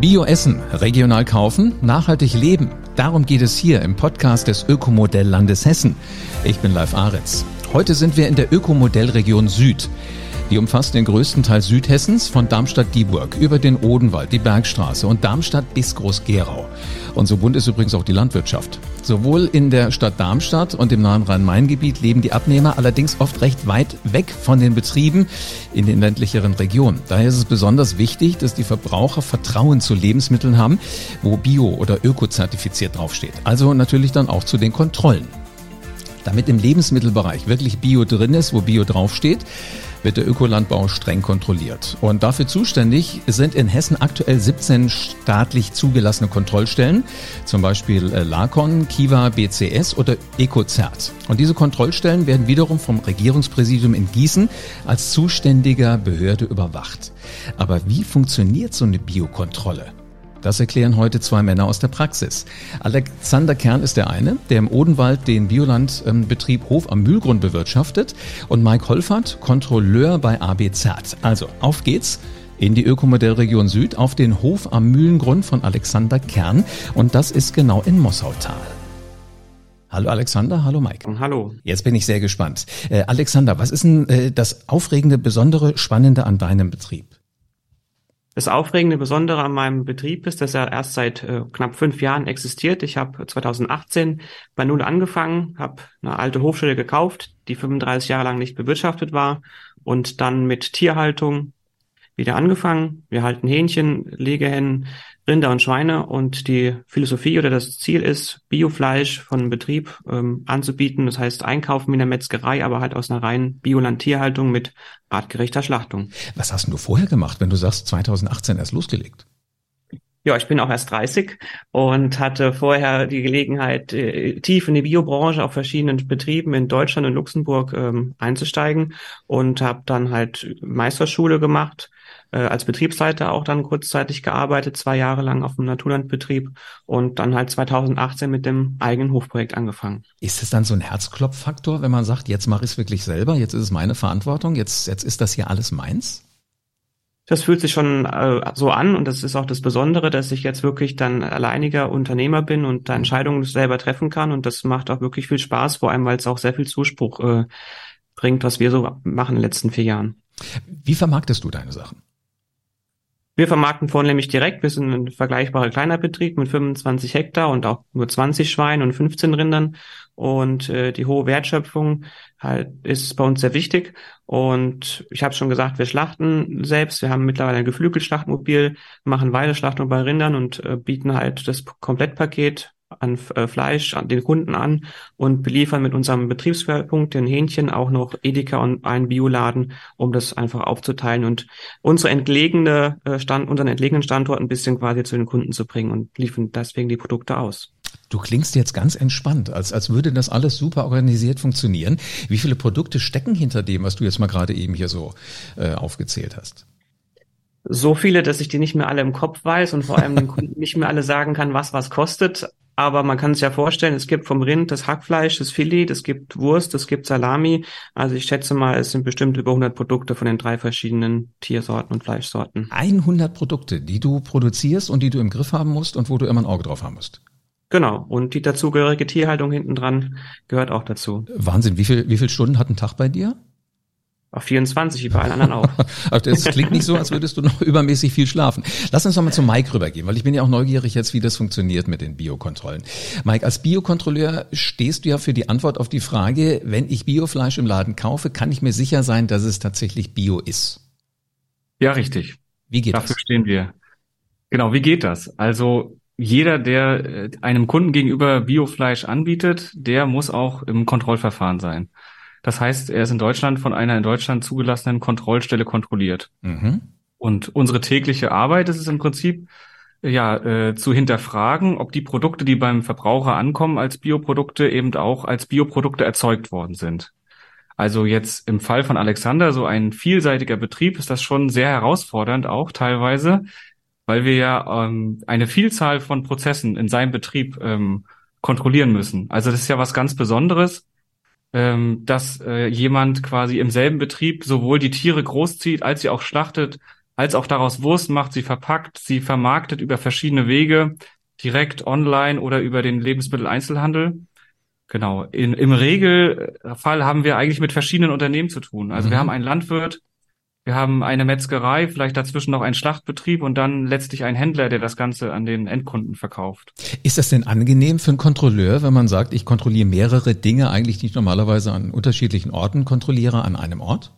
Bio essen, regional kaufen, nachhaltig leben. Darum geht es hier im Podcast des Ökomodell Landes Hessen. Ich bin Live Aretz. Heute sind wir in der Ökomodellregion Süd. Die umfasst den größten Teil Südhessens von Darmstadt-Dieburg über den Odenwald, die Bergstraße und Darmstadt bis Groß-Gerau. Und so bunt ist übrigens auch die Landwirtschaft. Sowohl in der Stadt Darmstadt und im nahen Rhein-Main-Gebiet leben die Abnehmer allerdings oft recht weit weg von den Betrieben in den ländlicheren Regionen. Daher ist es besonders wichtig, dass die Verbraucher Vertrauen zu Lebensmitteln haben, wo Bio oder Öko-zertifiziert draufsteht. Also natürlich dann auch zu den Kontrollen. Damit im Lebensmittelbereich wirklich Bio drin ist, wo Bio draufsteht, wird der Ökolandbau streng kontrolliert. Und dafür zuständig sind in Hessen aktuell 17 staatlich zugelassene Kontrollstellen, zum Beispiel äh, LACON, Kiva, BCS oder EcoCert. Und diese Kontrollstellen werden wiederum vom Regierungspräsidium in Gießen als zuständiger Behörde überwacht. Aber wie funktioniert so eine Biokontrolle? Das erklären heute zwei Männer aus der Praxis. Alexander Kern ist der eine, der im Odenwald den Biolandbetrieb Hof am Mühlgrund bewirtschaftet und Mike Holfert, Kontrolleur bei AB Zert. Also, auf geht's in die Ökomodellregion Süd auf den Hof am Mühlengrund von Alexander Kern und das ist genau in Mossautal. Hallo Alexander, hallo Mike. Hallo. Jetzt bin ich sehr gespannt. Äh, Alexander, was ist denn äh, das Aufregende, Besondere, Spannende an deinem Betrieb? Das Aufregende, Besondere an meinem Betrieb ist, dass er erst seit äh, knapp fünf Jahren existiert. Ich habe 2018 bei Null angefangen, habe eine alte Hofstelle gekauft, die 35 Jahre lang nicht bewirtschaftet war und dann mit Tierhaltung wieder angefangen. Wir halten Hähnchen, Legehennen, Rinder und Schweine und die Philosophie oder das Ziel ist, Biofleisch von Betrieb ähm, anzubieten. Das heißt, einkaufen in der Metzgerei, aber halt aus einer reinen Biolandtierhaltung mit artgerechter Schlachtung. Was hast du vorher gemacht, wenn du sagst, 2018 erst losgelegt? Ja, ich bin auch erst 30 und hatte vorher die Gelegenheit, äh, tief in die Biobranche auf verschiedenen Betrieben in Deutschland und Luxemburg ähm, einzusteigen und habe dann halt Meisterschule gemacht, äh, als Betriebsleiter auch dann kurzzeitig gearbeitet, zwei Jahre lang auf dem Naturlandbetrieb und dann halt 2018 mit dem eigenen Hofprojekt angefangen. Ist es dann so ein Herzklopffaktor, wenn man sagt, jetzt mache ich es wirklich selber, jetzt ist es meine Verantwortung, jetzt, jetzt ist das hier alles meins? Das fühlt sich schon äh, so an und das ist auch das Besondere, dass ich jetzt wirklich dann alleiniger Unternehmer bin und da Entscheidungen selber treffen kann und das macht auch wirklich viel Spaß, vor allem weil es auch sehr viel Zuspruch äh, bringt, was wir so machen in den letzten vier Jahren. Wie vermarktest du deine Sachen? Wir vermarkten vornehmlich direkt. Wir sind ein vergleichbarer kleiner Betrieb mit 25 Hektar und auch nur 20 Schweinen und 15 Rindern. Und äh, die hohe Wertschöpfung halt ist bei uns sehr wichtig. Und ich habe schon gesagt, wir schlachten selbst. Wir haben mittlerweile ein Geflügelschlachtmobil, machen Weideschlachtung bei Rindern und äh, bieten halt das Komplettpaket an äh, Fleisch an den Kunden an und beliefern mit unserem Betriebsschwerpunkt den Hähnchen auch noch Edeka und einen Bioladen, um das einfach aufzuteilen und unsere entlegene äh, Stand, unseren entlegenen Standort ein bisschen quasi zu den Kunden zu bringen und liefern deswegen die Produkte aus. Du klingst jetzt ganz entspannt, als, als würde das alles super organisiert funktionieren. Wie viele Produkte stecken hinter dem, was du jetzt mal gerade eben hier so äh, aufgezählt hast? so viele, dass ich die nicht mehr alle im Kopf weiß und vor allem nicht mehr alle sagen kann, was was kostet. Aber man kann sich ja vorstellen, es gibt vom Rind das Hackfleisch, das Filet, es gibt Wurst, es gibt Salami. Also ich schätze mal, es sind bestimmt über 100 Produkte von den drei verschiedenen Tiersorten und Fleischsorten. 100 Produkte, die du produzierst und die du im Griff haben musst und wo du immer ein Auge drauf haben musst. Genau. Und die dazugehörige Tierhaltung hinten dran gehört auch dazu. Wahnsinn. Wie viel, wie viel Stunden hat ein Tag bei dir? Auf 24, wie bei allen anderen auch. Das klingt nicht so, als würdest du noch übermäßig viel schlafen. Lass uns noch mal zu Mike rübergehen, weil ich bin ja auch neugierig jetzt, wie das funktioniert mit den Biokontrollen. Mike, als Biokontrolleur stehst du ja für die Antwort auf die Frage, wenn ich Biofleisch im Laden kaufe, kann ich mir sicher sein, dass es tatsächlich Bio ist? Ja, richtig. Wie geht Dafür das? stehen wir. Genau, wie geht das? Also jeder, der äh, einem Kunden gegenüber Biofleisch anbietet, der muss auch im Kontrollverfahren sein. Das heißt, er ist in Deutschland von einer in Deutschland zugelassenen Kontrollstelle kontrolliert. Mhm. Und unsere tägliche Arbeit ist es im Prinzip, ja, äh, zu hinterfragen, ob die Produkte, die beim Verbraucher ankommen als Bioprodukte, eben auch als Bioprodukte erzeugt worden sind. Also jetzt im Fall von Alexander, so ein vielseitiger Betrieb, ist das schon sehr herausfordernd auch teilweise, weil wir ja ähm, eine Vielzahl von Prozessen in seinem Betrieb ähm, kontrollieren müssen. Also das ist ja was ganz Besonderes ähm, dass äh, jemand quasi im selben Betrieb sowohl die Tiere großzieht, als sie auch schlachtet, als auch daraus Wurst macht, sie verpackt, sie vermarktet über verschiedene Wege, direkt online oder über den Lebensmitteleinzelhandel. Genau. In, Im Regelfall haben wir eigentlich mit verschiedenen Unternehmen zu tun. Also mhm. wir haben einen Landwirt, wir haben eine Metzgerei, vielleicht dazwischen noch einen Schlachtbetrieb und dann letztlich einen Händler, der das Ganze an den Endkunden verkauft. Ist das denn angenehm für einen Kontrolleur, wenn man sagt, ich kontrolliere mehrere Dinge, eigentlich nicht normalerweise an unterschiedlichen Orten kontrolliere, an einem Ort?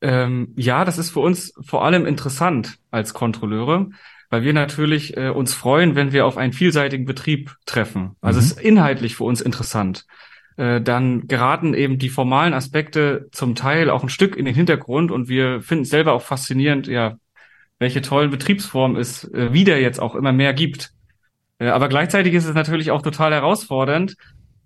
Ähm, ja, das ist für uns vor allem interessant als Kontrolleure, weil wir natürlich äh, uns freuen, wenn wir auf einen vielseitigen Betrieb treffen. Also mhm. es ist inhaltlich für uns interessant. Äh, dann geraten eben die formalen Aspekte zum Teil auch ein Stück in den Hintergrund und wir finden es selber auch faszinierend, ja, welche tollen Betriebsformen es äh, wieder jetzt auch immer mehr gibt. Äh, aber gleichzeitig ist es natürlich auch total herausfordernd,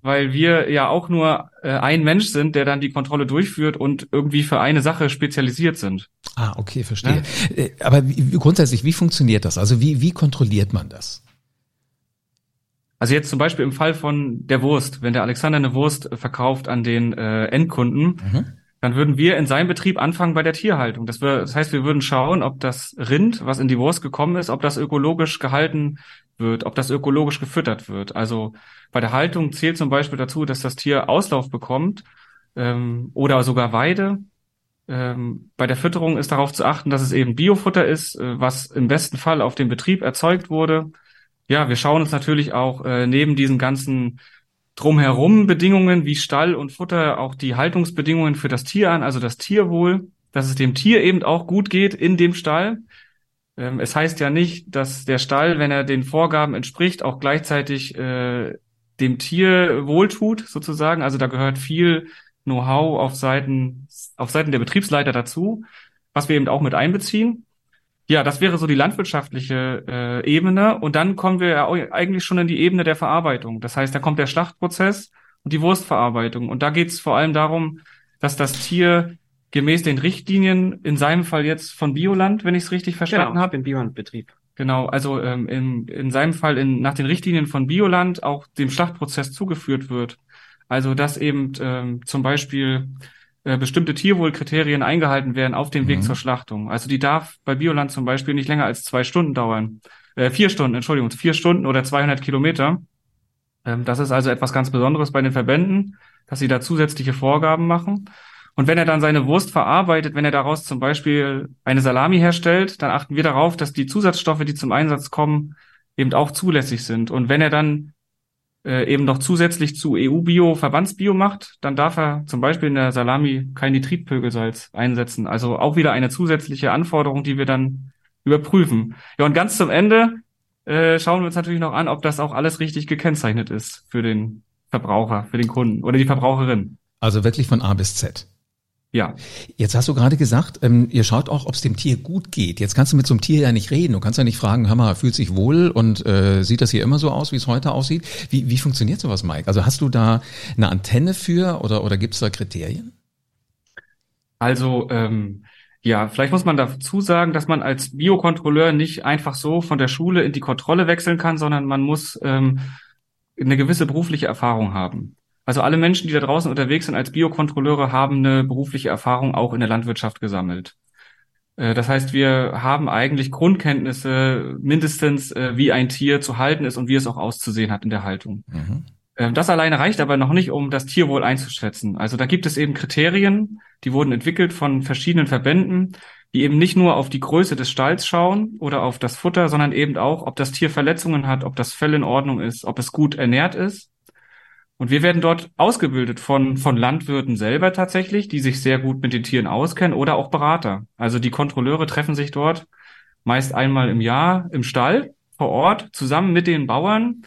weil wir ja auch nur äh, ein Mensch sind, der dann die Kontrolle durchführt und irgendwie für eine Sache spezialisiert sind. Ah, okay, verstehe. Ja? Äh, aber wie, grundsätzlich, wie funktioniert das? Also wie, wie kontrolliert man das? Also jetzt zum Beispiel im Fall von der Wurst, wenn der Alexander eine Wurst verkauft an den äh, Endkunden, mhm. dann würden wir in seinem Betrieb anfangen bei der Tierhaltung. Das, wir, das heißt, wir würden schauen, ob das Rind, was in die Wurst gekommen ist, ob das ökologisch gehalten wird, ob das ökologisch gefüttert wird. Also bei der Haltung zählt zum Beispiel dazu, dass das Tier Auslauf bekommt ähm, oder sogar Weide. Ähm, bei der Fütterung ist darauf zu achten, dass es eben Biofutter ist, äh, was im besten Fall auf dem Betrieb erzeugt wurde. Ja, wir schauen uns natürlich auch äh, neben diesen ganzen drumherum Bedingungen wie Stall und Futter auch die Haltungsbedingungen für das Tier an, also das Tierwohl, dass es dem Tier eben auch gut geht in dem Stall. Ähm, es heißt ja nicht, dass der Stall, wenn er den Vorgaben entspricht, auch gleichzeitig äh, dem Tier wohltut, sozusagen. Also da gehört viel Know-how auf Seiten, auf Seiten der Betriebsleiter dazu, was wir eben auch mit einbeziehen. Ja, das wäre so die landwirtschaftliche äh, Ebene. Und dann kommen wir ja eigentlich schon in die Ebene der Verarbeitung. Das heißt, da kommt der Schlachtprozess und die Wurstverarbeitung. Und da geht es vor allem darum, dass das Tier gemäß den Richtlinien, in seinem Fall jetzt von Bioland, wenn ich es richtig verstanden genau, habe. Im Biolandbetrieb. Genau, also ähm, in, in seinem Fall in, nach den Richtlinien von Bioland auch dem Schlachtprozess zugeführt wird. Also dass eben ähm, zum Beispiel äh, bestimmte Tierwohlkriterien eingehalten werden auf dem mhm. Weg zur Schlachtung. Also die darf bei Bioland zum Beispiel nicht länger als zwei Stunden dauern. Äh, vier Stunden, Entschuldigung, vier Stunden oder 200 Kilometer. Ähm, das ist also etwas ganz Besonderes bei den Verbänden, dass sie da zusätzliche Vorgaben machen. Und wenn er dann seine Wurst verarbeitet, wenn er daraus zum Beispiel eine Salami herstellt, dann achten wir darauf, dass die Zusatzstoffe, die zum Einsatz kommen, eben auch zulässig sind. Und wenn er dann äh, eben noch zusätzlich zu EU-Bio Verbandsbio macht, dann darf er zum Beispiel in der Salami kein Nitritpökelsalz einsetzen. Also auch wieder eine zusätzliche Anforderung, die wir dann überprüfen. Ja, und ganz zum Ende äh, schauen wir uns natürlich noch an, ob das auch alles richtig gekennzeichnet ist für den Verbraucher, für den Kunden oder die Verbraucherin. Also wirklich von A bis Z. Ja. Jetzt hast du gerade gesagt, ähm, ihr schaut auch, ob es dem Tier gut geht. Jetzt kannst du mit so einem Tier ja nicht reden. Du kannst ja nicht fragen, hör mal, fühlt sich wohl und äh, sieht das hier immer so aus, wie es heute aussieht? Wie, wie funktioniert sowas, Mike? Also hast du da eine Antenne für oder, oder gibt es da Kriterien? Also ähm, ja, vielleicht muss man dazu sagen, dass man als Biokontrolleur nicht einfach so von der Schule in die Kontrolle wechseln kann, sondern man muss ähm, eine gewisse berufliche Erfahrung haben. Also alle Menschen, die da draußen unterwegs sind als Biokontrolleure, haben eine berufliche Erfahrung auch in der Landwirtschaft gesammelt. Äh, das heißt, wir haben eigentlich Grundkenntnisse mindestens, äh, wie ein Tier zu halten ist und wie es auch auszusehen hat in der Haltung. Mhm. Äh, das alleine reicht aber noch nicht, um das Tierwohl einzuschätzen. Also da gibt es eben Kriterien, die wurden entwickelt von verschiedenen Verbänden, die eben nicht nur auf die Größe des Stalls schauen oder auf das Futter, sondern eben auch, ob das Tier Verletzungen hat, ob das Fell in Ordnung ist, ob es gut ernährt ist und wir werden dort ausgebildet von, von Landwirten selber tatsächlich, die sich sehr gut mit den Tieren auskennen oder auch Berater. Also die Kontrolleure treffen sich dort meist einmal im Jahr im Stall vor Ort zusammen mit den Bauern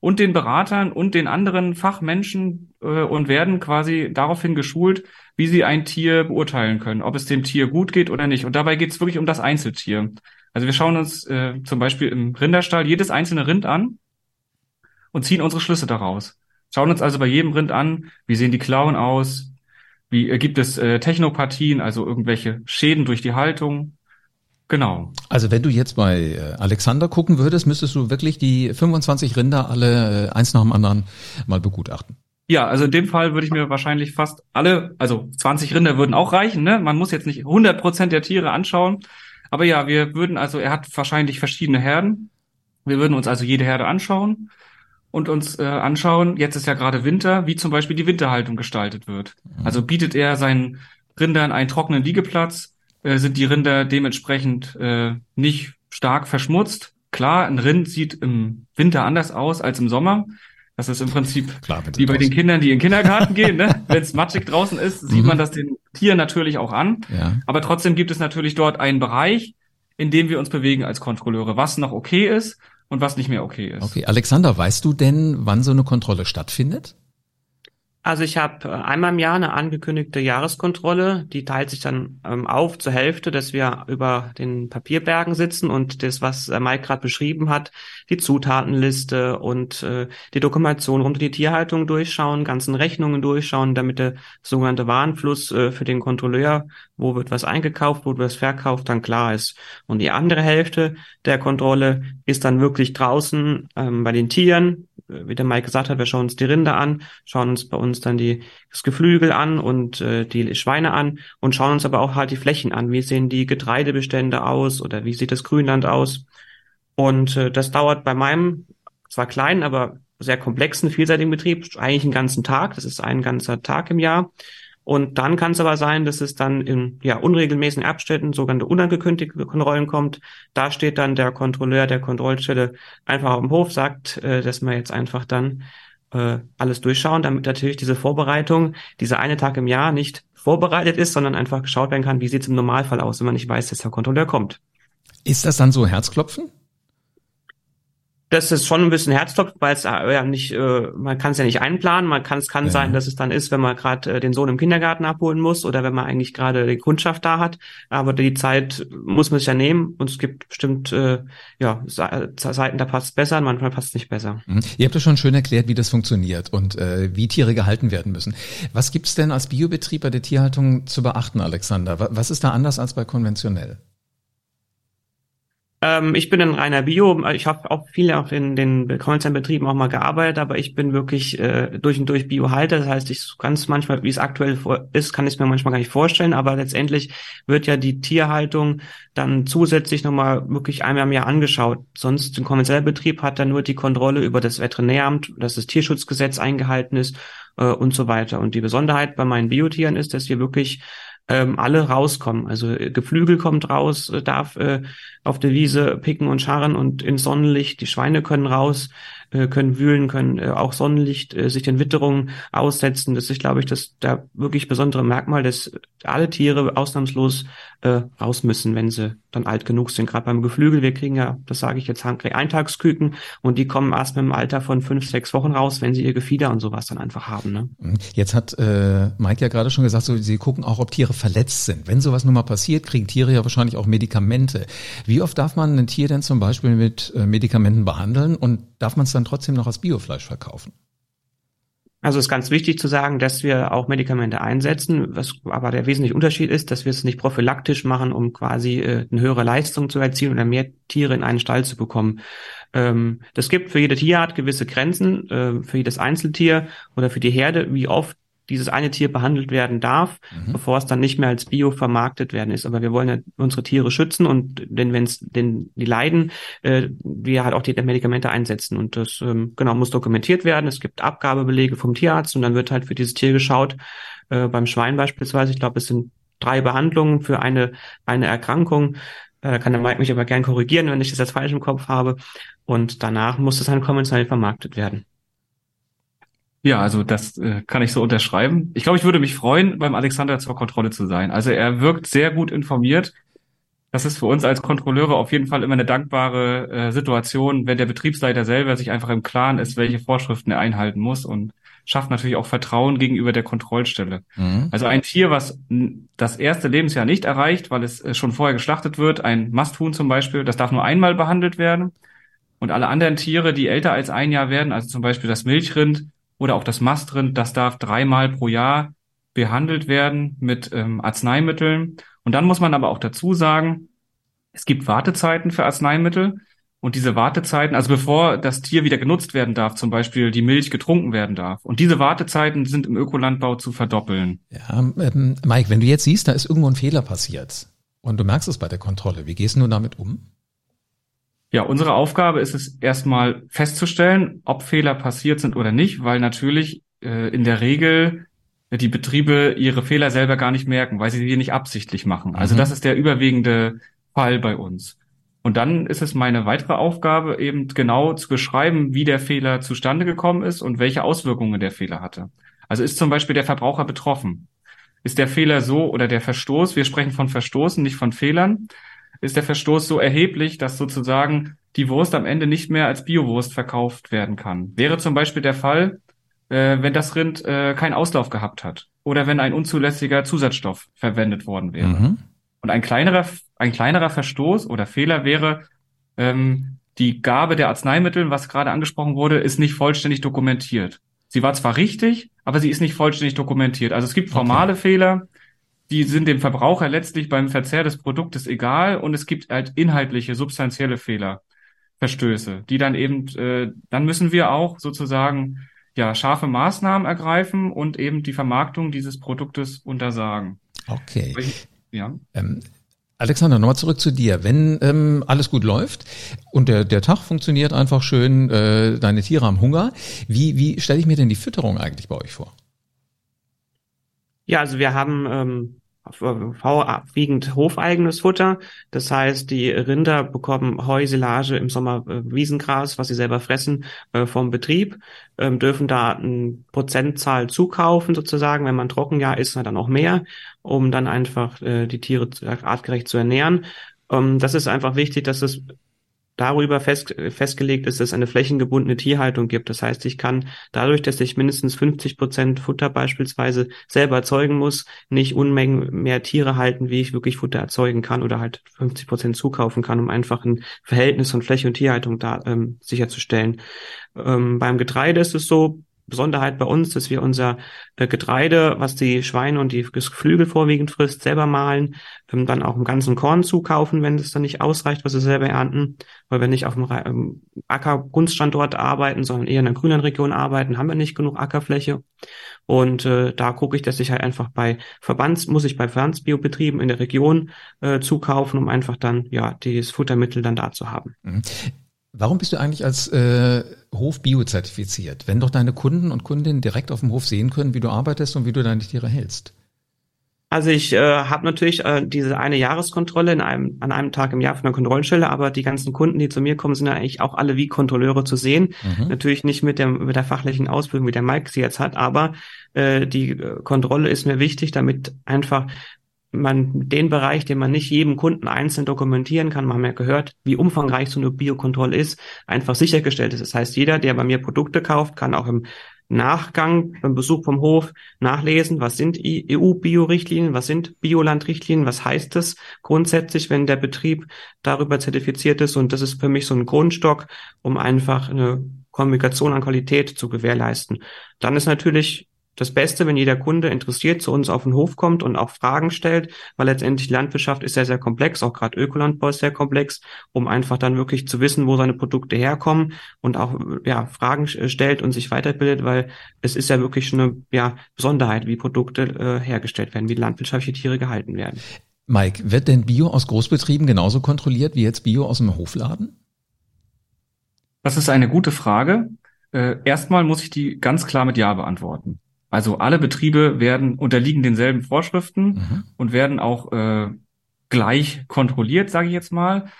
und den Beratern und den anderen Fachmenschen äh, und werden quasi daraufhin geschult, wie sie ein Tier beurteilen können, ob es dem Tier gut geht oder nicht. Und dabei geht es wirklich um das Einzeltier. Also wir schauen uns äh, zum Beispiel im Rinderstall jedes einzelne Rind an und ziehen unsere Schlüsse daraus. Schauen uns also bei jedem Rind an, wie sehen die Klauen aus, wie äh, gibt es äh, Technopathien, also irgendwelche Schäden durch die Haltung. Genau. Also wenn du jetzt bei äh, Alexander gucken würdest, müsstest du wirklich die 25 Rinder alle äh, eins nach dem anderen mal begutachten. Ja, also in dem Fall würde ich mir wahrscheinlich fast alle, also 20 Rinder würden auch reichen, ne? Man muss jetzt nicht 100 Prozent der Tiere anschauen. Aber ja, wir würden also, er hat wahrscheinlich verschiedene Herden. Wir würden uns also jede Herde anschauen und uns äh, anschauen, jetzt ist ja gerade Winter, wie zum Beispiel die Winterhaltung gestaltet wird. Mhm. Also bietet er seinen Rindern einen trockenen Liegeplatz, äh, sind die Rinder dementsprechend äh, nicht stark verschmutzt. Klar, ein Rind sieht im Winter anders aus als im Sommer. Das ist im Prinzip Klar, wie bei den Kindern, die in den Kindergarten gehen. Ne? Wenn es matschig draußen ist, sieht mhm. man das den Tieren natürlich auch an. Ja. Aber trotzdem gibt es natürlich dort einen Bereich, in dem wir uns bewegen als Kontrolleure, was noch okay ist und was nicht mehr okay ist. Okay, Alexander, weißt du denn, wann so eine Kontrolle stattfindet? Also ich habe äh, einmal im Jahr eine angekündigte Jahreskontrolle, die teilt sich dann ähm, auf zur Hälfte, dass wir über den Papierbergen sitzen und das, was äh, Mike gerade beschrieben hat, die Zutatenliste und äh, die Dokumentation rund um die Tierhaltung durchschauen, ganzen Rechnungen durchschauen, damit der sogenannte Warenfluss äh, für den Kontrolleur, wo wird was eingekauft, wo wird was verkauft, dann klar ist. Und die andere Hälfte der Kontrolle ist dann wirklich draußen ähm, bei den Tieren, wie der Mike gesagt hat, wir schauen uns die Rinde an, schauen uns bei uns dann die, das Geflügel an und äh, die Schweine an und schauen uns aber auch halt die Flächen an. Wie sehen die Getreidebestände aus oder wie sieht das Grünland aus? Und äh, das dauert bei meinem zwar kleinen, aber sehr komplexen, vielseitigen Betrieb eigentlich einen ganzen Tag. Das ist ein ganzer Tag im Jahr. Und dann kann es aber sein, dass es dann in ja, unregelmäßigen Abständen sogenannte unangekündigte Kontrollen kommt. Da steht dann der Kontrolleur der Kontrollstelle einfach auf dem Hof, sagt, äh, dass wir jetzt einfach dann äh, alles durchschauen, damit natürlich diese Vorbereitung, dieser eine Tag im Jahr nicht vorbereitet ist, sondern einfach geschaut werden kann, wie sieht es im Normalfall aus, wenn man nicht weiß, dass der Kontrolleur kommt. Ist das dann so Herzklopfen? Das ist schon ein bisschen Herzklopfen, weil es äh, ja nicht, äh, man kann es ja nicht einplanen. Man kann es kann ja. sein, dass es dann ist, wenn man gerade äh, den Sohn im Kindergarten abholen muss oder wenn man eigentlich gerade die Kundschaft da hat. Aber die Zeit muss man sich ja nehmen und es gibt bestimmt äh, ja Zeiten, da passt es besser, manchmal passt es nicht besser. Mhm. Ihr habt ja schon schön erklärt, wie das funktioniert und äh, wie Tiere gehalten werden müssen. Was gibt's denn als Biobetrieb bei der Tierhaltung zu beachten, Alexander? Was ist da anders als bei konventionell? Ähm, ich bin ein reiner Bio. Ich habe auch viele auch in den Konzernbetrieben auch mal gearbeitet, aber ich bin wirklich äh, durch und durch Biohalter. Das heißt, ich ganz manchmal, wie es aktuell ist, kann ich es mir manchmal gar nicht vorstellen. Aber letztendlich wird ja die Tierhaltung dann zusätzlich nochmal wirklich einmal im Jahr angeschaut. Sonst ein konventioneller Betrieb hat dann nur die Kontrolle über das Veterinäramt, dass das Tierschutzgesetz eingehalten ist äh, und so weiter. Und die Besonderheit bei meinen Biotieren ist, dass wir wirklich ähm, alle rauskommen. Also äh, Geflügel kommt raus, äh, darf äh, auf der Wiese picken und scharren und ins Sonnenlicht. Die Schweine können raus, äh, können wühlen, können äh, auch Sonnenlicht äh, sich den Witterungen aussetzen. Das ist, glaube ich, das da wirklich besondere Merkmal, dass alle Tiere ausnahmslos äh, raus müssen, wenn sie dann alt genug sind. Gerade beim Geflügel, wir kriegen ja, das sage ich jetzt, Eintagsküken und die kommen erst mit dem Alter von fünf, sechs Wochen raus, wenn sie ihr Gefieder und sowas dann einfach haben. Ne? Mhm. Jetzt hat äh, Mike ja gerade schon gesagt, so, sie gucken auch, ob Tiere verletzt sind. Wenn sowas nun mal passiert, kriegen Tiere ja wahrscheinlich auch Medikamente. Wie oft darf man ein Tier denn zum Beispiel mit äh, Medikamenten behandeln und darf man es dann trotzdem noch als Biofleisch verkaufen? Also es ist ganz wichtig zu sagen, dass wir auch Medikamente einsetzen, was aber der wesentliche Unterschied ist, dass wir es nicht prophylaktisch machen, um quasi äh, eine höhere Leistung zu erzielen oder mehr Tiere in einen Stall zu bekommen. Ähm, das gibt für jede Tierart gewisse Grenzen, äh, für jedes Einzeltier oder für die Herde, wie oft dieses eine Tier behandelt werden darf, mhm. bevor es dann nicht mehr als Bio vermarktet werden ist. Aber wir wollen ja unsere Tiere schützen und denn wenn es denn die leiden, äh, wir halt auch die Medikamente einsetzen und das ähm, genau muss dokumentiert werden. Es gibt Abgabebelege vom Tierarzt und dann wird halt für dieses Tier geschaut. Äh, beim Schwein beispielsweise, ich glaube, es sind drei Behandlungen für eine eine Erkrankung. Äh, kann der Mike mich aber gern korrigieren, wenn ich das jetzt falsch im Kopf habe. Und danach muss es dann konventionell vermarktet werden. Ja, also das äh, kann ich so unterschreiben. Ich glaube, ich würde mich freuen, beim Alexander zur Kontrolle zu sein. Also er wirkt sehr gut informiert. Das ist für uns als Kontrolleure auf jeden Fall immer eine dankbare äh, Situation, wenn der Betriebsleiter selber sich einfach im Klaren ist, welche Vorschriften er einhalten muss und schafft natürlich auch Vertrauen gegenüber der Kontrollstelle. Mhm. Also ein Tier, was das erste Lebensjahr nicht erreicht, weil es äh, schon vorher geschlachtet wird, ein Masthuhn zum Beispiel, das darf nur einmal behandelt werden. Und alle anderen Tiere, die älter als ein Jahr werden, also zum Beispiel das Milchrind, oder auch das Mastrind, das darf dreimal pro Jahr behandelt werden mit ähm, Arzneimitteln. Und dann muss man aber auch dazu sagen, es gibt Wartezeiten für Arzneimittel Und diese Wartezeiten, also bevor das Tier wieder genutzt werden darf, zum Beispiel die Milch getrunken werden darf. Und diese Wartezeiten sind im Ökolandbau zu verdoppeln. Ja, ähm, Mike, wenn du jetzt siehst, da ist irgendwo ein Fehler passiert und du merkst es bei der Kontrolle, wie gehst du damit um? Ja, unsere Aufgabe ist es erstmal festzustellen, ob Fehler passiert sind oder nicht, weil natürlich äh, in der Regel die Betriebe ihre Fehler selber gar nicht merken, weil sie sie nicht absichtlich machen. Also mhm. das ist der überwiegende Fall bei uns. Und dann ist es meine weitere Aufgabe, eben genau zu beschreiben, wie der Fehler zustande gekommen ist und welche Auswirkungen der Fehler hatte. Also ist zum Beispiel der Verbraucher betroffen? Ist der Fehler so oder der Verstoß, wir sprechen von Verstoßen, nicht von Fehlern, ist der Verstoß so erheblich, dass sozusagen die Wurst am Ende nicht mehr als Biowurst verkauft werden kann? Wäre zum Beispiel der Fall, äh, wenn das Rind äh, keinen Auslauf gehabt hat oder wenn ein unzulässiger Zusatzstoff verwendet worden wäre. Mhm. Und ein kleinerer, ein kleinerer Verstoß oder Fehler wäre, ähm, die Gabe der Arzneimittel, was gerade angesprochen wurde, ist nicht vollständig dokumentiert. Sie war zwar richtig, aber sie ist nicht vollständig dokumentiert. Also es gibt formale okay. Fehler, die sind dem Verbraucher letztlich beim Verzehr des Produktes egal und es gibt halt inhaltliche, substanzielle Fehler, Verstöße, die dann eben, äh, dann müssen wir auch sozusagen ja scharfe Maßnahmen ergreifen und eben die Vermarktung dieses Produktes untersagen. Okay. Ja. Ähm, Alexander, nochmal zurück zu dir. Wenn ähm, alles gut läuft und der, der Tag funktioniert einfach schön, äh, deine Tiere haben Hunger, wie, wie stelle ich mir denn die Fütterung eigentlich bei euch vor? Ja, also wir haben ähm, vorwiegend hofeigenes Futter. Das heißt, die Rinder bekommen Heu, Silage, im Sommer äh, Wiesengras, was sie selber fressen, äh, vom Betrieb, ähm, dürfen da eine Prozentzahl zukaufen sozusagen. Wenn man Trockenjahr ist, dann auch mehr, um dann einfach äh, die Tiere artgerecht zu ernähren. Ähm, das ist einfach wichtig, dass es darüber fest, festgelegt ist, dass es eine flächengebundene Tierhaltung gibt. Das heißt, ich kann dadurch, dass ich mindestens 50 Prozent Futter beispielsweise selber erzeugen muss, nicht Unmengen mehr Tiere halten, wie ich wirklich Futter erzeugen kann oder halt 50 Prozent zukaufen kann, um einfach ein Verhältnis von Fläche und Tierhaltung da ähm, sicherzustellen. Ähm, beim Getreide ist es so, Besonderheit bei uns, dass wir unser äh, Getreide, was die Schweine und die Geflügel vorwiegend frisst, selber mahlen, ähm, dann auch im ganzen Korn zukaufen, wenn es dann nicht ausreicht, was wir selber ernten. Weil wir nicht auf dem ähm, arbeiten, sondern eher in einer grünen Region arbeiten, haben wir nicht genug Ackerfläche. Und äh, da gucke ich, dass ich halt einfach bei Verbands, muss ich bei Verbandsbiobetrieben in der Region äh, zukaufen, um einfach dann ja dieses Futtermittel dann da zu haben. Mhm. Warum bist du eigentlich als äh, Hof biozertifiziert, wenn doch deine Kunden und Kundinnen direkt auf dem Hof sehen können, wie du arbeitest und wie du deine Tiere hältst? Also ich äh, habe natürlich äh, diese eine Jahreskontrolle in einem, an einem Tag im Jahr von der Kontrollstelle, aber die ganzen Kunden, die zu mir kommen, sind ja eigentlich auch alle wie Kontrolleure zu sehen. Mhm. Natürlich nicht mit, dem, mit der fachlichen Ausbildung, wie der Mike sie jetzt hat, aber äh, die äh, Kontrolle ist mir wichtig, damit einfach man den Bereich, den man nicht jedem Kunden einzeln dokumentieren kann, man haben ja gehört, wie umfangreich so eine Biokontrolle ist, einfach sichergestellt ist. Das heißt, jeder, der bei mir Produkte kauft, kann auch im Nachgang beim Besuch vom Hof nachlesen, was sind EU-Bio-Richtlinien, was sind Bioland-Richtlinien, was heißt es grundsätzlich, wenn der Betrieb darüber zertifiziert ist. Und das ist für mich so ein Grundstock, um einfach eine Kommunikation an Qualität zu gewährleisten. Dann ist natürlich das Beste, wenn jeder Kunde interessiert zu uns auf den Hof kommt und auch Fragen stellt, weil letztendlich Landwirtschaft ist sehr, sehr komplex, auch gerade Ökolandbau ist sehr komplex, um einfach dann wirklich zu wissen, wo seine Produkte herkommen und auch ja, Fragen stellt und sich weiterbildet, weil es ist ja wirklich eine ja, Besonderheit, wie Produkte äh, hergestellt werden, wie landwirtschaftliche Tiere gehalten werden. Mike, wird denn Bio aus Großbetrieben genauso kontrolliert wie jetzt Bio aus dem Hofladen? Das ist eine gute Frage. Äh, erstmal muss ich die ganz klar mit Ja beantworten. Also alle Betriebe werden unterliegen denselben Vorschriften mhm. und werden auch äh, gleich kontrolliert, sage ich jetzt mal.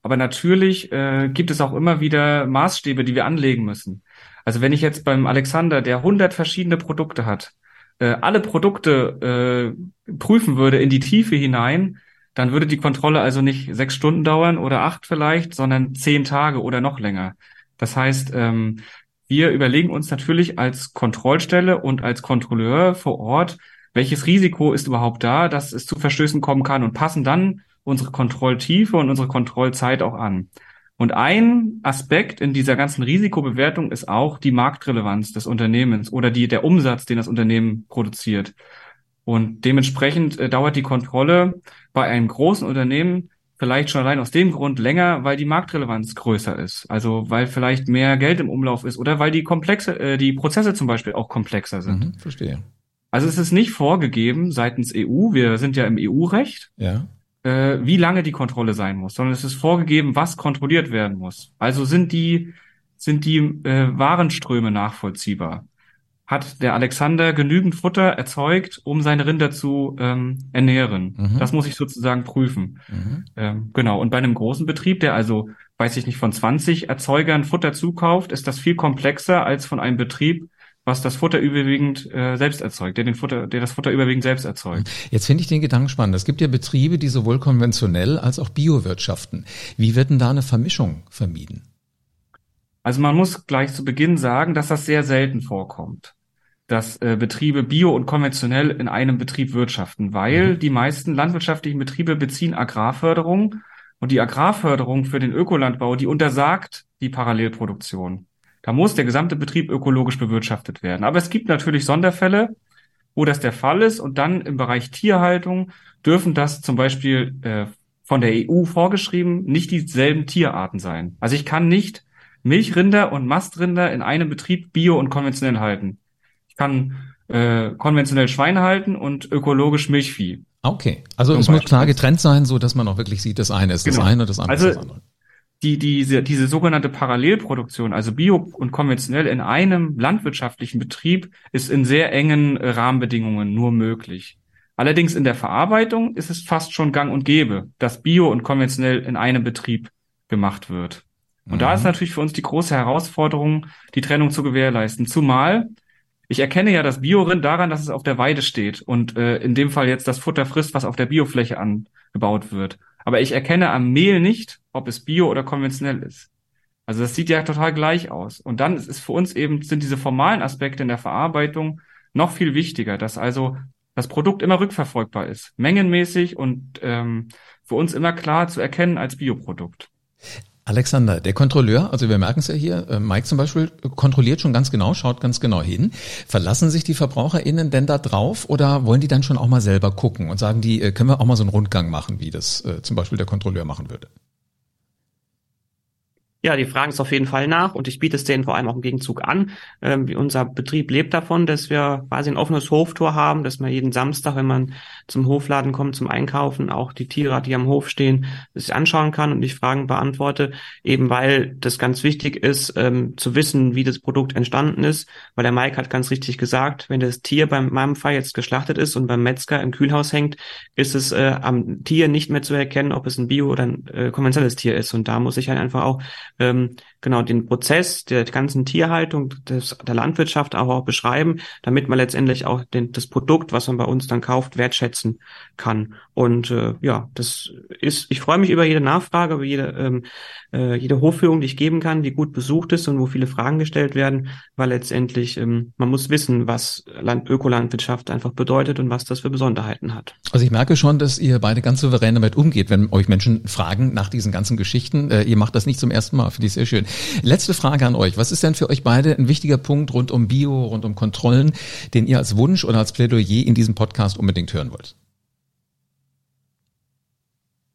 Aber natürlich äh, gibt es auch immer wieder Maßstäbe, die wir anlegen müssen. Also wenn ich jetzt beim Alexander, der 100 verschiedene Produkte hat, äh, alle Produkte äh, prüfen würde in die Tiefe hinein, dann würde die Kontrolle also nicht sechs Stunden dauern oder acht vielleicht, sondern zehn Tage oder noch länger. Das heißt, ähm, wir überlegen uns natürlich als Kontrollstelle und als Kontrolleur vor Ort, welches Risiko ist überhaupt da, dass es zu Verstößen kommen kann und passen dann unsere Kontrolltiefe und unsere Kontrollzeit auch an. Und ein Aspekt in dieser ganzen Risikobewertung ist auch die Marktrelevanz des Unternehmens oder die, der Umsatz, den das Unternehmen produziert. Und dementsprechend äh, dauert die Kontrolle bei einem großen Unternehmen vielleicht schon allein aus dem Grund länger, weil die Marktrelevanz größer ist. Also weil vielleicht mehr Geld im Umlauf ist oder weil die komplexe, äh, die Prozesse zum Beispiel auch komplexer sind. Mhm, verstehe. Also es ist nicht vorgegeben seitens EU, wir sind ja im EU-Recht, Ja. äh, wie lange die Kontrolle sein muss, sondern es ist vorgegeben, was kontrolliert werden muss. Also sind die, sind die äh, Warenströme nachvollziehbar? Hat der Alexander genügend Futter erzeugt, um seine Rinder zu ähm, ernähren? Mhm. Das muss ich sozusagen prüfen. Mhm. Ähm, genau. Und bei einem großen Betrieb, der also, weiß ich nicht, von 20 Erzeugern Futter zukauft, ist das viel komplexer als von einem Betrieb, was das Futter überwiegend äh, selbst erzeugt, der den Futter, der das Futter überwiegend selbst erzeugt. Jetzt finde ich den Gedanken spannend. Es gibt ja Betriebe, die sowohl konventionell als auch biowirtschaften. Wie wird denn da eine Vermischung vermieden? Also man muss gleich zu Beginn sagen, dass das sehr selten vorkommt, dass äh, Betriebe bio und konventionell in einem Betrieb wirtschaften, weil die meisten landwirtschaftlichen Betriebe beziehen Agrarförderung und die Agrarförderung für den Ökolandbau, die untersagt die Parallelproduktion. Da muss der gesamte Betrieb ökologisch bewirtschaftet werden. Aber es gibt natürlich Sonderfälle, wo das der Fall ist und dann im Bereich Tierhaltung dürfen das zum Beispiel äh, von der EU vorgeschrieben nicht dieselben Tierarten sein. Also ich kann nicht Milchrinder und Mastrinder in einem Betrieb bio und konventionell halten. Kann äh, konventionell Schweine halten und ökologisch Milchvieh. Okay. Also es muss klar getrennt sein, so dass man auch wirklich sieht, das eine ist das Genau. eine und das andere Also- ist das andere. Die, diese, diese sogenannte Parallelproduktion, also bio und konventionell in einem landwirtschaftlichen Betrieb, ist in sehr engen äh, Rahmenbedingungen nur möglich. Allerdings in der Verarbeitung ist es fast schon gang und gäbe, dass bio und konventionell in einem Betrieb gemacht wird. Und da Mhm. ist natürlich für uns die große Herausforderung, die Trennung zu gewährleisten. Zumal ich erkenne ja das Biorind daran, dass es auf der Weide steht und äh, in dem Fall jetzt das Futter frisst, was auf der Biofläche angebaut wird. Aber ich erkenne am Mehl nicht, ob es bio oder konventionell ist. Also das sieht ja total gleich aus. Und dann ist es für uns eben, sind diese formalen Aspekte in der Verarbeitung noch viel wichtiger, dass also das Produkt immer rückverfolgbar ist, mengenmäßig und ähm, für uns immer klar zu erkennen als Bioprodukt. Alexander, der Kontrolleur, also wir merken es ja hier, äh, Mike zum Beispiel kontrolliert schon ganz genau, schaut ganz genau hin. Verlassen sich die VerbraucherInnen denn da drauf oder wollen die dann schon auch mal selber gucken und sagen die, äh, können wir auch mal so einen Rundgang machen, wie das äh, zum Beispiel der Kontrolleur machen würde? Ja, die fragen es auf jeden Fall nach und ich biete es denen vor allem auch im Gegenzug an. Ähm, unser Betrieb lebt davon, dass wir quasi ein offenes Hoftor haben, dass man jeden Samstag, wenn man zum Hofladen kommt, zum Einkaufen, auch die Tiere, die am Hof stehen, sich anschauen kann und ich Fragen beantworte, eben weil das ganz wichtig ist, ähm, zu wissen, wie das Produkt entstanden ist, weil der Mike hat ganz richtig gesagt, wenn das Tier beim meinem Fall jetzt geschlachtet ist und beim Metzger im Kühlhaus hängt, ist es äh, am Tier nicht mehr zu erkennen, ob es ein Bio- oder ein äh, konventionelles Tier ist. Und da muss ich halt einfach auch ähm, genau den Prozess der ganzen Tierhaltung, des, der Landwirtschaft auch, auch beschreiben, damit man letztendlich auch den, das Produkt, was man bei uns dann kauft, wertschätzen kann. Und äh, ja, das ist, ich freue mich über jede Nachfrage, über jede, ähm, äh, jede Hofführung, die ich geben kann, die gut besucht ist und wo viele Fragen gestellt werden, weil letztendlich ähm, man muss wissen, was Land Ökolandwirtschaft einfach bedeutet und was das für Besonderheiten hat. Also ich merke schon, dass ihr beide ganz souverän damit umgeht, wenn euch Menschen fragen nach diesen ganzen Geschichten. Äh, ihr macht das nicht zum ersten Mal, finde ich sehr schön. Letzte Frage an euch. Was ist denn für euch beide ein wichtiger Punkt rund um Bio, rund um Kontrollen, den ihr als Wunsch oder als Plädoyer in diesem Podcast unbedingt hören wollt?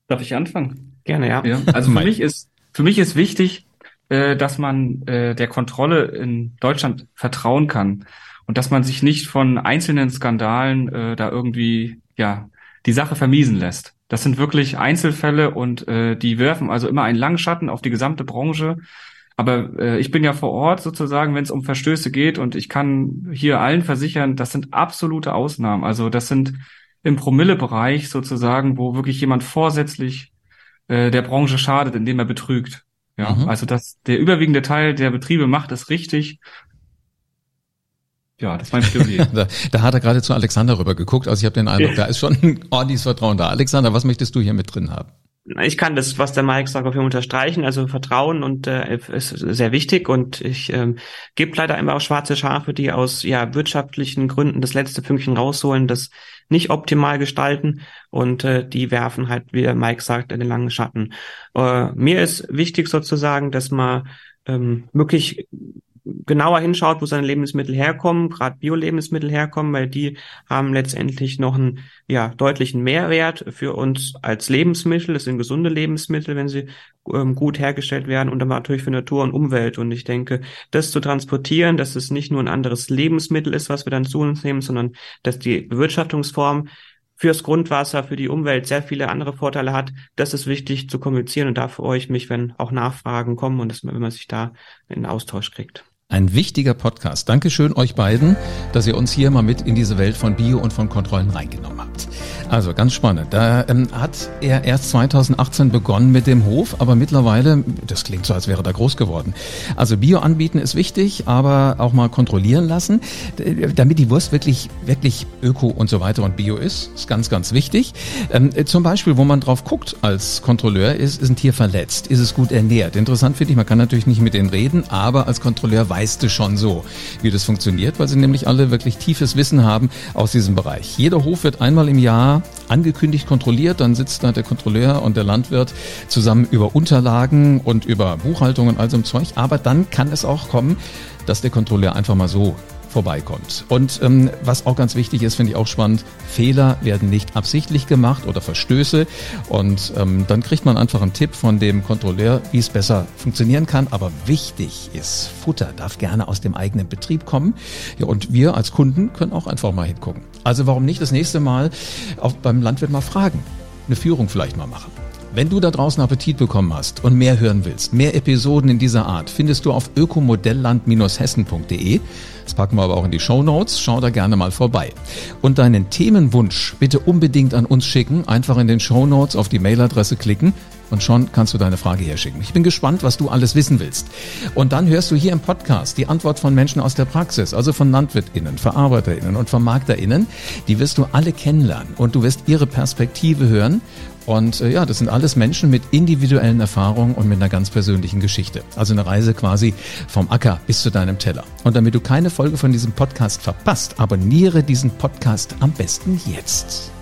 Darf ich anfangen? Gerne, ja. Ja, also für mich ist für mich ist wichtig, äh, dass man äh, der Kontrolle in Deutschland vertrauen kann und dass man sich nicht von einzelnen Skandalen äh, da irgendwie ja die Sache vermiesen lässt. Das sind wirklich Einzelfälle und äh, die werfen also immer einen langen Schatten auf die gesamte Branche. Aber äh, ich bin ja vor Ort sozusagen, wenn es um Verstöße geht und ich kann hier allen versichern, das sind absolute Ausnahmen. Also das sind im Promillebereich sozusagen, wo wirklich jemand vorsätzlich äh, der Branche schadet, indem er betrügt. Ja, Mhm. also das, der überwiegende Teil der Betriebe macht es richtig. Ja, das ist mein Plädoyer. Da, da hat er gerade zu Alexander rüber geguckt. Also ich habe den Eindruck, da ist schon ein ordentliches Vertrauen da. Alexander, was möchtest du hier mit drin haben? Ich kann das, was der Mike sagt, auf jeden Fall unterstreichen. Also Vertrauen und äh, ist sehr wichtig und ich ähm, gibt leider immer auch schwarze Schafe, die aus ja wirtschaftlichen Gründen das letzte Pünktchen rausholen, das nicht optimal gestalten und äh, die werfen halt, wie der Mike sagt, in den langen Schatten. Äh, mir ist wichtig sozusagen, dass man ähm, wirklich genauer hinschaut, wo seine Lebensmittel herkommen, gerade Bio-Lebensmittel herkommen, weil die haben letztendlich noch einen ja, deutlichen Mehrwert für uns als Lebensmittel. Es sind gesunde Lebensmittel, wenn sie ähm, gut hergestellt werden und dann natürlich für Natur und Umwelt. Und ich denke, das zu transportieren, dass es nicht nur ein anderes Lebensmittel ist, was wir dann zu uns nehmen, sondern dass die Bewirtschaftungsform fürs Grundwasser, für die Umwelt sehr viele andere Vorteile hat. Das ist wichtig zu kommunizieren und da freue ich mich, wenn auch Nachfragen kommen und dass man, wenn man sich da in Austausch kriegt. Ein wichtiger Podcast. Dankeschön euch beiden, dass ihr uns hier mal mit in diese Welt von Bio und von Kontrollen reingenommen habt. Also ganz spannend. Da ähm, hat er erst 2018 begonnen mit dem Hof, aber mittlerweile, das klingt so, als wäre er groß geworden. Also Bio anbieten ist wichtig, aber auch mal kontrollieren lassen, damit die Wurst wirklich, wirklich öko und so weiter und Bio ist, ist ganz, ganz wichtig. Ähm, zum Beispiel, wo man drauf guckt als Kontrolleur, ist, ist ein Tier verletzt? Ist es gut ernährt? Interessant finde ich, man kann natürlich nicht mit denen reden, aber als Kontrolleur weißt du schon so, wie das funktioniert, weil sie nämlich alle wirklich tiefes Wissen haben aus diesem Bereich. Jeder Hof wird einmal im Jahr angekündigt kontrolliert, dann sitzt da der Kontrolleur und der Landwirt zusammen über Unterlagen und über Buchhaltung und all so Zeug, aber dann kann es auch kommen, dass der Kontrolleur einfach mal so vorbeikommt. Und ähm, was auch ganz wichtig ist, finde ich auch spannend, Fehler werden nicht absichtlich gemacht oder Verstöße. Und ähm, dann kriegt man einfach einen Tipp von dem Kontrolleur, wie es besser funktionieren kann. Aber wichtig ist, Futter darf gerne aus dem eigenen Betrieb kommen. Ja, und wir als Kunden können auch einfach mal hingucken. Also warum nicht das nächste Mal auch beim Landwirt mal fragen? Eine Führung vielleicht mal machen. Wenn du da draußen Appetit bekommen hast und mehr hören willst, mehr Episoden in dieser Art, findest du auf ökomodellland-hessen.de. Das packen wir aber auch in die Show Notes. Schau da gerne mal vorbei. Und deinen Themenwunsch bitte unbedingt an uns schicken. Einfach in den Show Notes auf die Mailadresse klicken und schon kannst du deine Frage herschicken. Ich bin gespannt, was du alles wissen willst. Und dann hörst du hier im Podcast die Antwort von Menschen aus der Praxis, also von LandwirtInnen, VerarbeiterInnen und VermarkterInnen. Die wirst du alle kennenlernen und du wirst ihre Perspektive hören und äh, ja, das sind alles Menschen mit individuellen Erfahrungen und mit einer ganz persönlichen Geschichte. Also eine Reise quasi vom Acker bis zu deinem Teller. Und damit du keine Folge von diesem Podcast verpasst, abonniere diesen Podcast am besten jetzt.